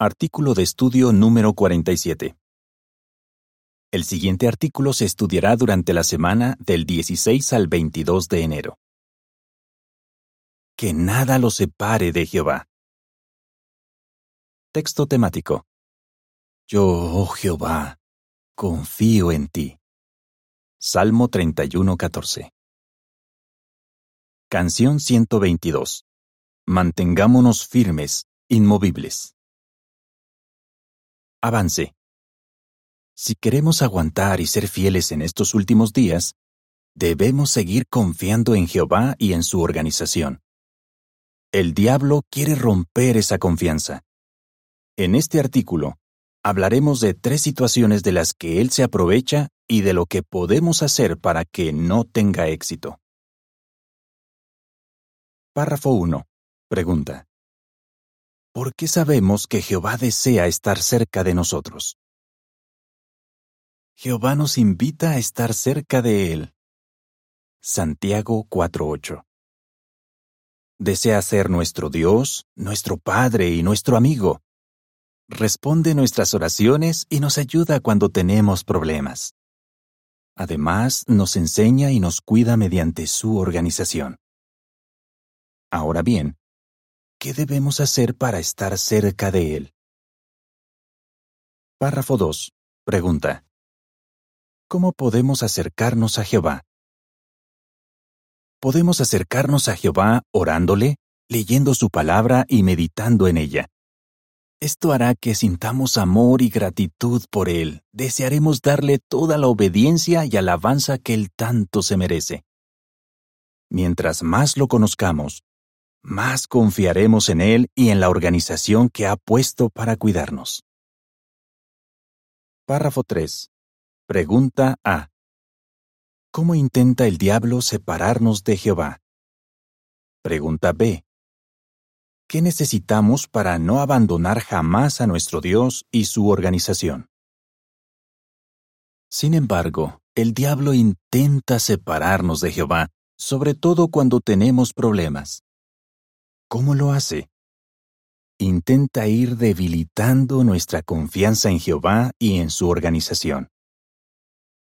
Artículo de estudio número 47. El siguiente artículo se estudiará durante la semana del 16 al 22 de enero. Que nada lo separe de Jehová. Texto temático. Yo, oh Jehová, confío en ti. Salmo 31:14. Canción 122. Mantengámonos firmes, inmovibles. Avance. Si queremos aguantar y ser fieles en estos últimos días, debemos seguir confiando en Jehová y en su organización. El diablo quiere romper esa confianza. En este artículo, hablaremos de tres situaciones de las que él se aprovecha y de lo que podemos hacer para que no tenga éxito. Párrafo 1. Pregunta. ¿Por qué sabemos que Jehová desea estar cerca de nosotros? Jehová nos invita a estar cerca de Él. Santiago 4:8 Desea ser nuestro Dios, nuestro Padre y nuestro amigo. Responde nuestras oraciones y nos ayuda cuando tenemos problemas. Además, nos enseña y nos cuida mediante su organización. Ahora bien, ¿qué debemos hacer para estar cerca de Él? Párrafo 2. Pregunta. ¿Cómo podemos acercarnos a Jehová? Podemos acercarnos a Jehová orándole, leyendo su palabra y meditando en ella. Esto hará que sintamos amor y gratitud por Él. Desearemos darle toda la obediencia y alabanza que Él tanto se merece. Mientras más lo conozcamos, más confiaremos en Él y en la organización que ha puesto para cuidarnos. Párrafo 3. Pregunta A. ¿Cómo intenta el diablo separarnos de Jehová? Pregunta B. ¿Qué necesitamos para no abandonar jamás a nuestro Dios y su organización? Sin embargo, el diablo intenta separarnos de Jehová, sobre todo cuando tenemos problemas. ¿Cómo lo hace? Intenta ir debilitando nuestra confianza en Jehová y en su organización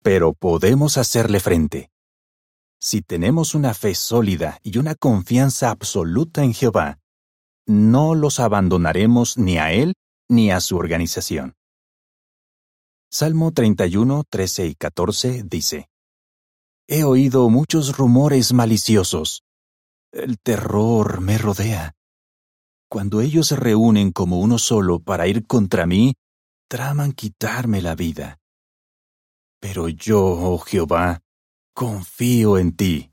pero podemos hacerle frente. Si tenemos una fe sólida y una confianza absoluta en Jehová, no los abandonaremos ni a Él ni a su organización. Salmo 31, 13 y 14 dice, He oído muchos rumores maliciosos. El terror me rodea. Cuando ellos se reúnen como uno solo para ir contra mí, traman quitarme la vida. Pero yo, oh Jehová, confío en ti.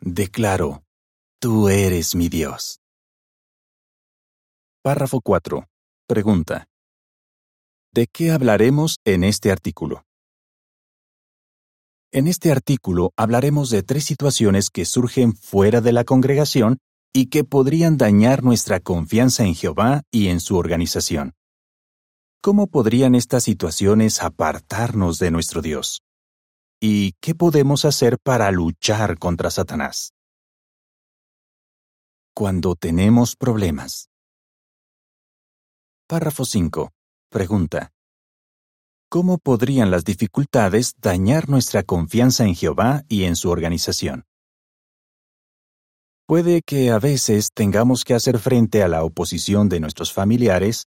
Declaro, tú eres mi Dios. Párrafo 4. Pregunta. ¿De qué hablaremos en este artículo? En este artículo hablaremos de tres situaciones que surgen fuera de la congregación y que podrían dañar nuestra confianza en Jehová y en su organización. ¿Cómo podrían estas situaciones apartarnos de nuestro Dios? ¿Y qué podemos hacer para luchar contra Satanás? Cuando tenemos problemas. Párrafo 5. Pregunta. ¿Cómo podrían las dificultades dañar nuestra confianza en Jehová y en su organización? Puede que a veces tengamos que hacer frente a la oposición de nuestros familiares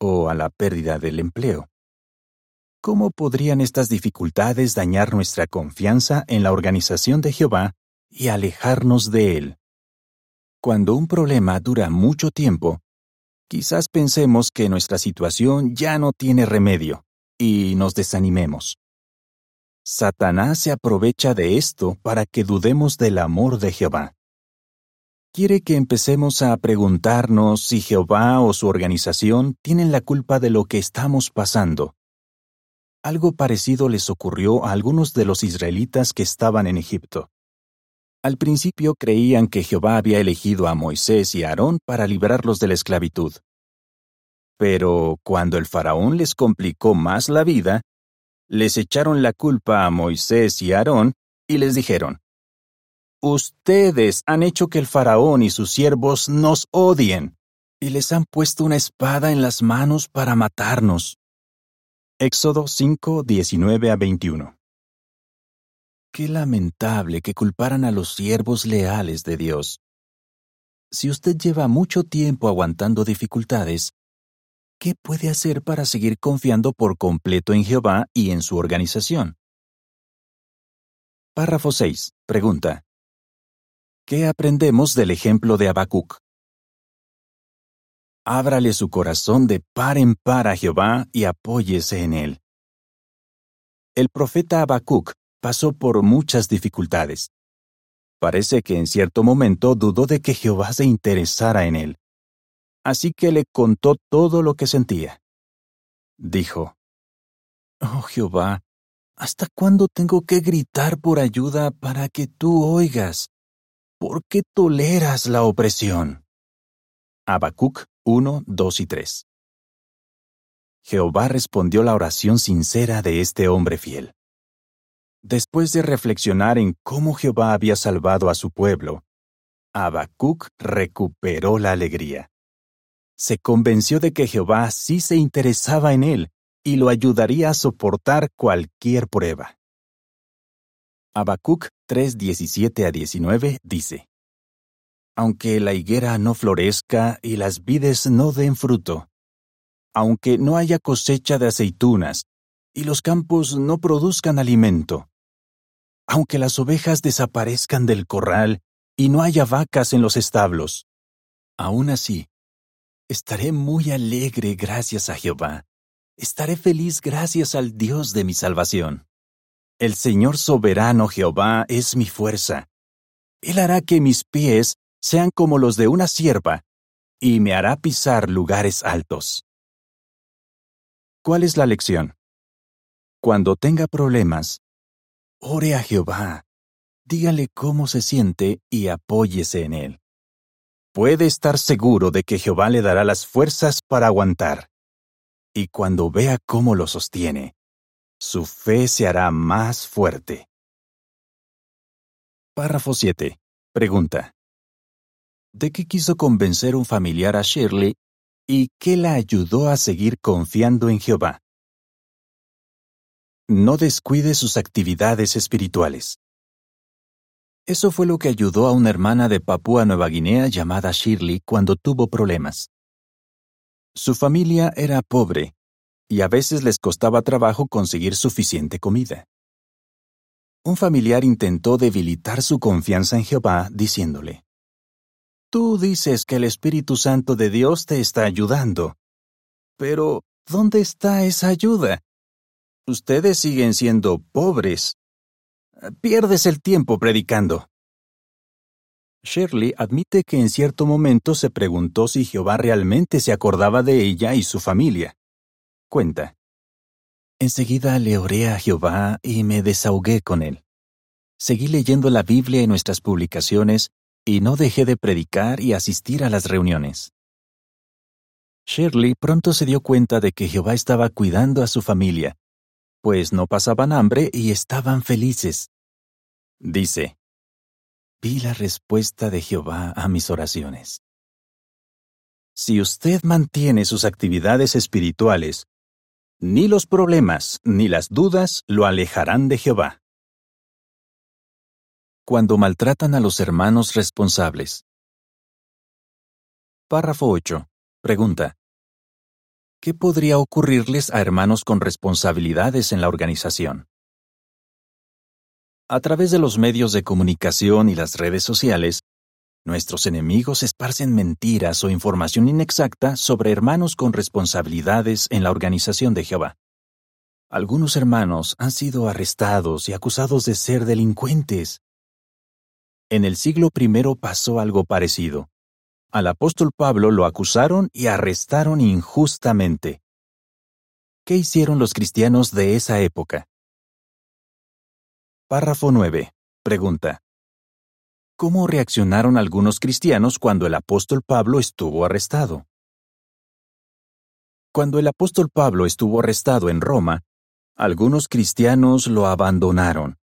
o a la pérdida del empleo. ¿Cómo podrían estas dificultades dañar nuestra confianza en la organización de Jehová y alejarnos de Él? Cuando un problema dura mucho tiempo, quizás pensemos que nuestra situación ya no tiene remedio y nos desanimemos. Satanás se aprovecha de esto para que dudemos del amor de Jehová quiere que empecemos a preguntarnos si Jehová o su organización tienen la culpa de lo que estamos pasando. Algo parecido les ocurrió a algunos de los israelitas que estaban en Egipto. Al principio creían que Jehová había elegido a Moisés y a Aarón para librarlos de la esclavitud. Pero cuando el faraón les complicó más la vida, les echaron la culpa a Moisés y Aarón y les dijeron, Ustedes han hecho que el faraón y sus siervos nos odien. y les han puesto una espada en las manos para matarnos. Éxodo 5, 19 a 21. Qué lamentable que culparan a los siervos leales de Dios. Si usted lleva mucho tiempo aguantando dificultades, ¿qué puede hacer para seguir confiando por completo en Jehová y en su organización? Párrafo 6. Pregunta. ¿Qué aprendemos del ejemplo de Habacuc? Ábrale su corazón de par en par a Jehová y apóyese en él. El profeta Habacuc pasó por muchas dificultades. Parece que en cierto momento dudó de que Jehová se interesara en él. Así que le contó todo lo que sentía. Dijo, Oh Jehová, ¿hasta cuándo tengo que gritar por ayuda para que tú oigas? ¿Por qué toleras la opresión? Habacuc 1, 2 y 3. Jehová respondió la oración sincera de este hombre fiel. Después de reflexionar en cómo Jehová había salvado a su pueblo, Habacuc recuperó la alegría. Se convenció de que Jehová sí se interesaba en él y lo ayudaría a soportar cualquier prueba. Habacuc 3:17 a 19 dice: Aunque la higuera no florezca y las vides no den fruto, aunque no haya cosecha de aceitunas y los campos no produzcan alimento, aunque las ovejas desaparezcan del corral y no haya vacas en los establos. Aún así, estaré muy alegre gracias a Jehová. Estaré feliz gracias al Dios de mi salvación. El Señor soberano Jehová es mi fuerza. Él hará que mis pies sean como los de una sierva, y me hará pisar lugares altos. ¿Cuál es la lección? Cuando tenga problemas, Ore a Jehová, dígale cómo se siente y apóyese en él. Puede estar seguro de que Jehová le dará las fuerzas para aguantar. Y cuando vea cómo lo sostiene, su fe se hará más fuerte. Párrafo 7. Pregunta. ¿De qué quiso convencer un familiar a Shirley y qué la ayudó a seguir confiando en Jehová? no descuide sus actividades espirituales. Eso fue lo que ayudó a una hermana de Papúa Nueva Guinea llamada Shirley cuando tuvo problemas. Su familia era pobre y a veces les costaba trabajo conseguir suficiente comida. Un familiar intentó debilitar su confianza en Jehová diciéndole, Tú dices que el Espíritu Santo de Dios te está ayudando, pero ¿dónde está esa ayuda? Ustedes siguen siendo pobres. Pierdes el tiempo predicando. Shirley admite que en cierto momento se preguntó si Jehová realmente se acordaba de ella y su familia. Cuenta. Enseguida le oré a Jehová y me desahogué con él. Seguí leyendo la Biblia en nuestras publicaciones y no dejé de predicar y asistir a las reuniones. Shirley pronto se dio cuenta de que Jehová estaba cuidando a su familia pues no pasaban hambre y estaban felices. Dice, vi la respuesta de Jehová a mis oraciones. Si usted mantiene sus actividades espirituales, ni los problemas ni las dudas lo alejarán de Jehová. Cuando maltratan a los hermanos responsables. Párrafo 8. Pregunta. ¿qué podría ocurrirles a hermanos con responsabilidades en la organización? A través de los medios de comunicación y las redes sociales, nuestros enemigos esparcen mentiras o información inexacta sobre hermanos con responsabilidades en la organización de Jehová. Algunos hermanos han sido arrestados y acusados de ser delincuentes. En el siglo I pasó algo parecido. Al apóstol Pablo lo acusaron y arrestaron injustamente. ¿Qué hicieron los cristianos de esa época? Párrafo 9. Pregunta. ¿Cómo reaccionaron algunos cristianos cuando el apóstol Pablo estuvo arrestado? Cuando el apóstol Pablo estuvo arrestado en Roma, algunos cristianos lo abandonaron.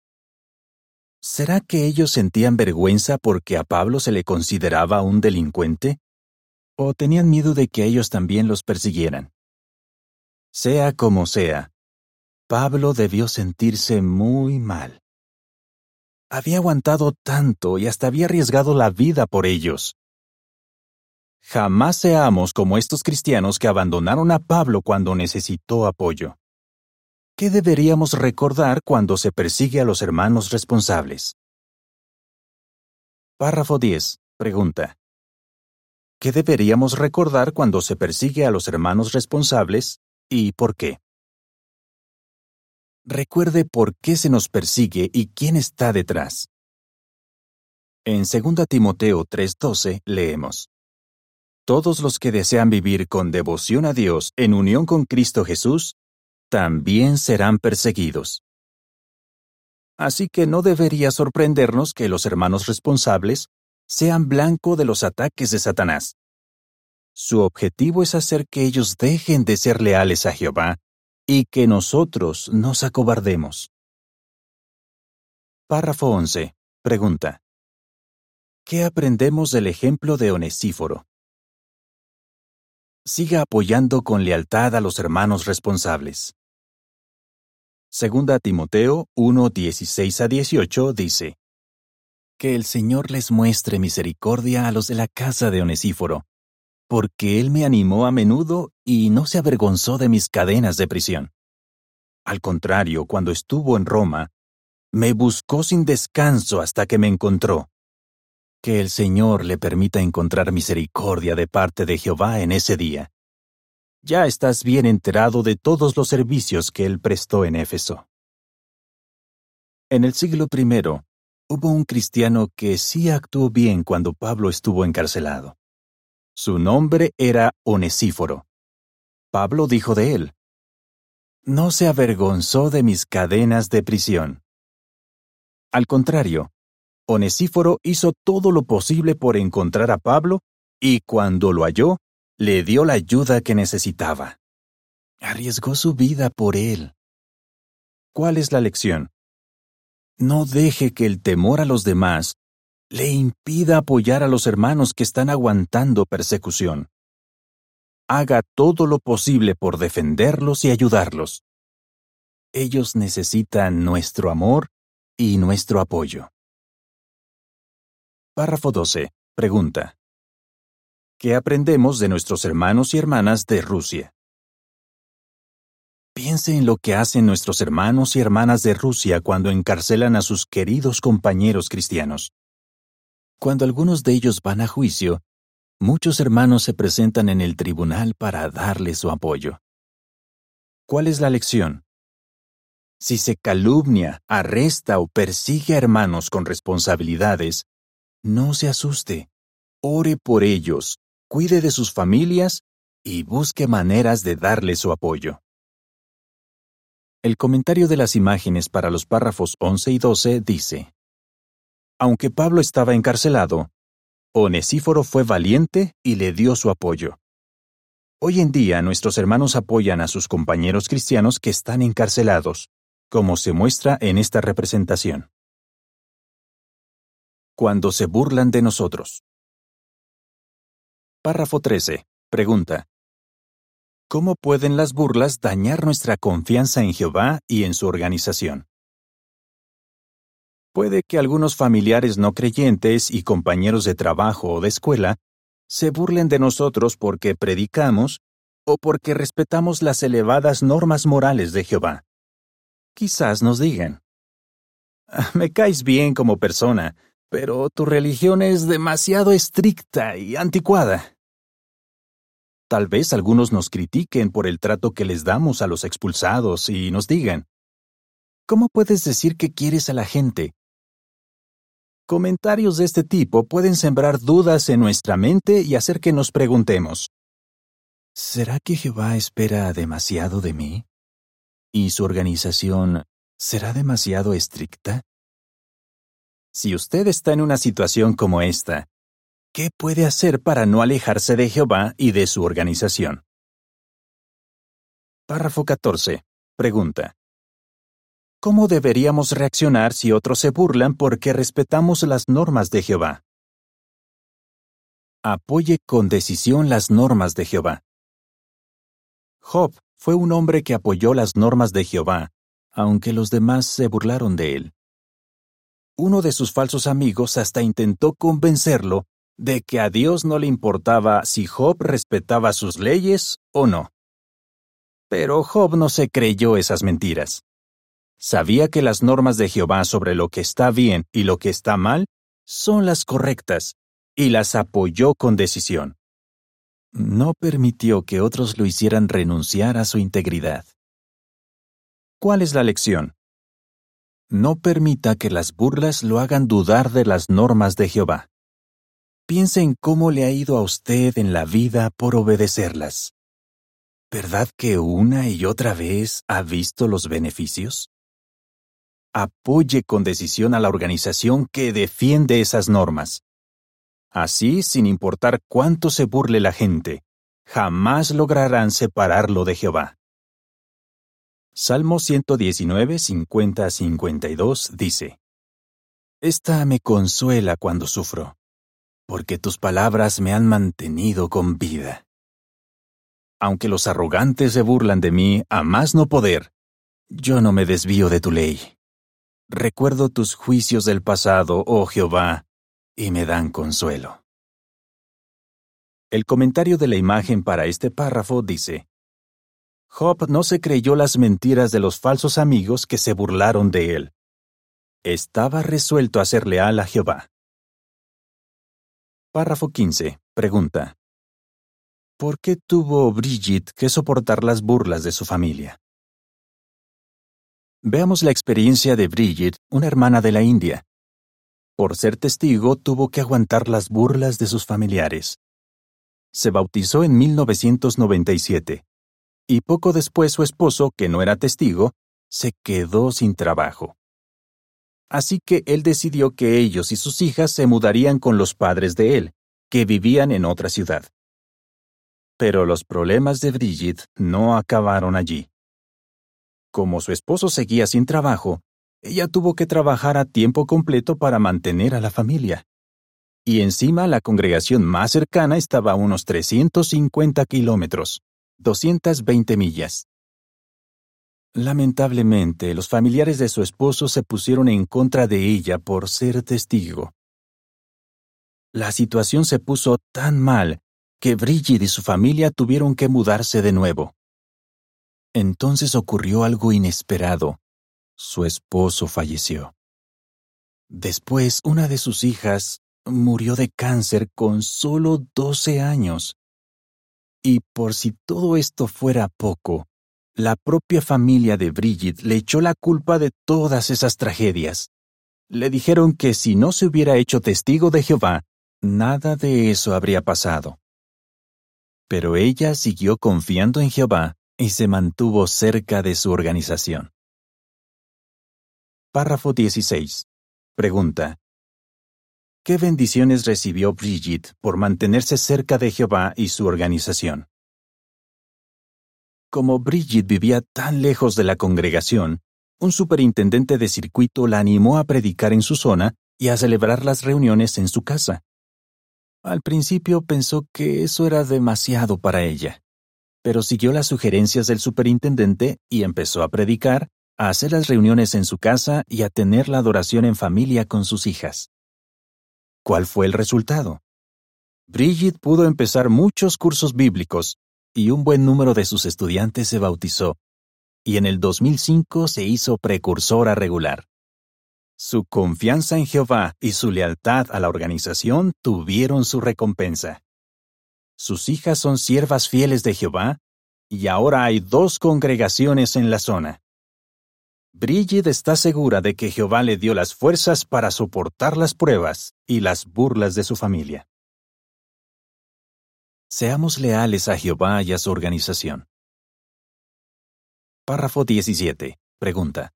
¿Será que ellos sentían vergüenza porque a Pablo se le consideraba un delincuente? o tenían miedo de que ellos también los persiguieran. Sea como sea, Pablo debió sentirse muy mal. Había aguantado tanto y hasta había arriesgado la vida por ellos. Jamás seamos como estos cristianos que abandonaron a Pablo cuando necesitó apoyo. ¿Qué deberíamos recordar cuando se persigue a los hermanos responsables? Párrafo 10. Pregunta. ¿Qué deberíamos recordar cuando se persigue a los hermanos responsables y por qué? Recuerde por qué se nos persigue y quién está detrás. En 2 Timoteo 3:12 leemos todos los que desean vivir con devoción a Dios en unión con Cristo Jesús, también serán perseguidos. Así que no debería sorprendernos que los hermanos responsables sean blanco de los ataques de Satanás. Su objetivo es hacer que ellos dejen de ser leales a Jehová y que nosotros nos acobardemos. Párrafo 11. Pregunta. ¿Qué aprendemos del ejemplo de Onesíforo? siga apoyando con lealtad a los hermanos responsables. Segunda Timoteo 1, 16 a 18 dice, Que el Señor les muestre misericordia a los de la casa de Onesíforo, porque Él me animó a menudo y no se avergonzó de mis cadenas de prisión. Al contrario, cuando estuvo en Roma, me buscó sin descanso hasta que me encontró. Que el Señor le permita encontrar misericordia de parte de Jehová en ese día. Ya estás bien enterado de todos los servicios que él prestó en Éfeso. En el siglo I, hubo un cristiano que sí actuó bien cuando Pablo estuvo encarcelado. Su nombre era Onesíforo. Pablo dijo de él, No se avergonzó de mis cadenas de prisión. Al contrario, Onesíforo hizo todo lo posible por encontrar a Pablo y cuando lo halló, le dio la ayuda que necesitaba. Arriesgó su vida por él. ¿Cuál es la lección? No deje que el temor a los demás le impida apoyar a los hermanos que están aguantando persecución. Haga todo lo posible por defenderlos y ayudarlos. Ellos necesitan nuestro amor y nuestro apoyo. Párrafo 12. Pregunta. ¿Qué aprendemos de nuestros hermanos y hermanas de Rusia? Piense en lo que hacen nuestros hermanos y hermanas de Rusia cuando encarcelan a sus queridos compañeros cristianos. Cuando algunos de ellos van a juicio, muchos hermanos se presentan en el tribunal para darles su apoyo. ¿Cuál es la lección? Si se calumnia, arresta o persigue a hermanos con responsabilidades, no se asuste. Ore por ellos, cuide de sus familias y busque maneras de darle su apoyo. El comentario de las imágenes para los párrafos 11 y 12 dice, Aunque Pablo estaba encarcelado, Onesíforo fue valiente y le dio su apoyo. Hoy en día nuestros hermanos apoyan a sus compañeros cristianos que están encarcelados, como se muestra en esta representación cuando se burlan de nosotros. Párrafo 13. Pregunta. ¿Cómo pueden las burlas dañar nuestra confianza en Jehová y en su organización? Puede que algunos familiares no creyentes y compañeros de trabajo o de escuela se burlen de nosotros porque predicamos o porque respetamos las elevadas normas morales de Jehová. Quizás nos digan, ah, me caes bien como persona, pero tu religión es demasiado estricta y anticuada. Tal vez algunos nos critiquen por el trato que les damos a los expulsados y nos digan, ¿cómo puedes decir que quieres a la gente? Comentarios de este tipo pueden sembrar dudas en nuestra mente y hacer que nos preguntemos, ¿será que Jehová espera demasiado de mí? ¿Y su organización será demasiado estricta? Si usted está en una situación como esta, ¿qué puede hacer para no alejarse de Jehová y de su organización? Párrafo 14. Pregunta. ¿Cómo deberíamos reaccionar si otros se burlan porque respetamos las normas de Jehová? Apoye con decisión las normas de Jehová. Job fue un hombre que apoyó las normas de Jehová, aunque los demás se burlaron de él. Uno de sus falsos amigos hasta intentó convencerlo de que a Dios no le importaba si Job respetaba sus leyes o no. Pero Job no se creyó esas mentiras. Sabía que las normas de Jehová sobre lo que está bien y lo que está mal son las correctas, y las apoyó con decisión. No permitió que otros lo hicieran renunciar a su integridad. ¿Cuál es la lección? No permita que las burlas lo hagan dudar de las normas de Jehová. Piense en cómo le ha ido a usted en la vida por obedecerlas. ¿Verdad que una y otra vez ha visto los beneficios? Apoye con decisión a la organización que defiende esas normas. Así, sin importar cuánto se burle la gente, jamás lograrán separarlo de Jehová. Salmo 119, 50 52 dice, Esta me consuela cuando sufro, porque tus palabras me han mantenido con vida. Aunque los arrogantes se burlan de mí a más no poder, yo no me desvío de tu ley. Recuerdo tus juicios del pasado, oh Jehová, y me dan consuelo. El comentario de la imagen para este párrafo dice, Job no se creyó las mentiras de los falsos amigos que se burlaron de él. Estaba resuelto a ser leal a Jehová. Párrafo 15. Pregunta. ¿Por qué tuvo Bridget que soportar las burlas de su familia? Veamos la experiencia de Bridget, una hermana de la India. Por ser testigo, tuvo que aguantar las burlas de sus familiares. Se bautizó en 1997 y poco después su esposo, que no era testigo, se quedó sin trabajo. Así que él decidió que ellos y sus hijas se mudarían con los padres de él, que vivían en otra ciudad. Pero los problemas de Brigitte no acabaron allí. Como su esposo seguía sin trabajo, ella tuvo que trabajar a tiempo completo para mantener a la familia. Y encima la congregación más cercana estaba a unos 350 kilómetros. 220 millas. Lamentablemente, los familiares de su esposo se pusieron en contra de ella por ser testigo. La situación se puso tan mal que Bridget y su familia tuvieron que mudarse de nuevo. Entonces ocurrió algo inesperado. Su esposo falleció. Después, una de sus hijas murió de cáncer con solo 12 años. Y por si todo esto fuera poco, la propia familia de Bridget le echó la culpa de todas esas tragedias. Le dijeron que si no se hubiera hecho testigo de Jehová, nada de eso habría pasado. Pero ella siguió confiando en Jehová y se mantuvo cerca de su organización. Párrafo 16. Pregunta. ¿Qué bendiciones recibió Bridget por mantenerse cerca de Jehová y su organización? Como Bridget vivía tan lejos de la congregación, un superintendente de circuito la animó a predicar en su zona y a celebrar las reuniones en su casa. Al principio pensó que eso era demasiado para ella, pero siguió las sugerencias del superintendente y empezó a predicar, a hacer las reuniones en su casa y a tener la adoración en familia con sus hijas. ¿Cuál fue el resultado? Bridget pudo empezar muchos cursos bíblicos y un buen número de sus estudiantes se bautizó, y en el 2005 se hizo precursora regular. Su confianza en Jehová y su lealtad a la organización tuvieron su recompensa. Sus hijas son siervas fieles de Jehová, y ahora hay dos congregaciones en la zona. Bridget está segura de que Jehová le dio las fuerzas para soportar las pruebas y las burlas de su familia. Seamos leales a Jehová y a su organización. Párrafo 17. Pregunta.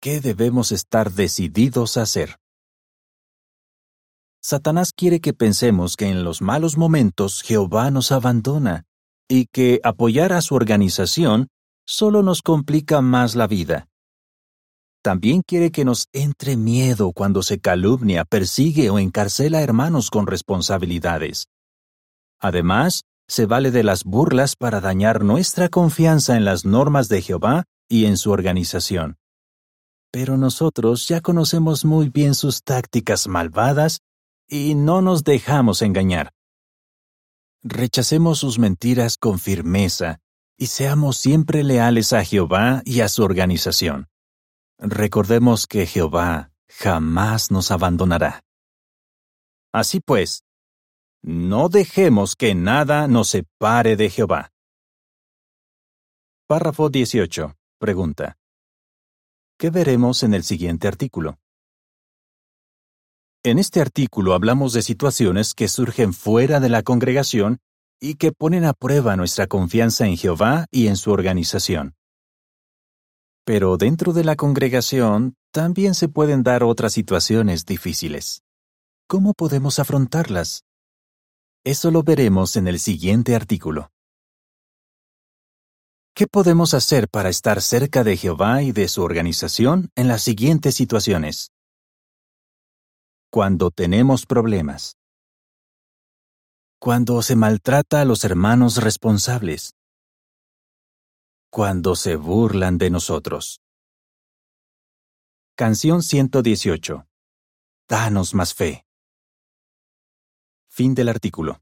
¿Qué debemos estar decididos a hacer? Satanás quiere que pensemos que en los malos momentos Jehová nos abandona y que apoyar a su organización solo nos complica más la vida. También quiere que nos entre miedo cuando se calumnia, persigue o encarcela a hermanos con responsabilidades. Además, se vale de las burlas para dañar nuestra confianza en las normas de Jehová y en su organización. Pero nosotros ya conocemos muy bien sus tácticas malvadas y no nos dejamos engañar. Rechacemos sus mentiras con firmeza y seamos siempre leales a Jehová y a su organización. Recordemos que Jehová jamás nos abandonará. Así pues, no dejemos que nada nos separe de Jehová. Párrafo 18. Pregunta. ¿Qué veremos en el siguiente artículo? En este artículo hablamos de situaciones que surgen fuera de la congregación y que ponen a prueba nuestra confianza en Jehová y en su organización. Pero dentro de la congregación también se pueden dar otras situaciones difíciles. ¿Cómo podemos afrontarlas? Eso lo veremos en el siguiente artículo. ¿Qué podemos hacer para estar cerca de Jehová y de su organización en las siguientes situaciones? Cuando tenemos problemas. Cuando se maltrata a los hermanos responsables. Cuando se burlan de nosotros. Canción 118. Danos más fe. Fin del artículo.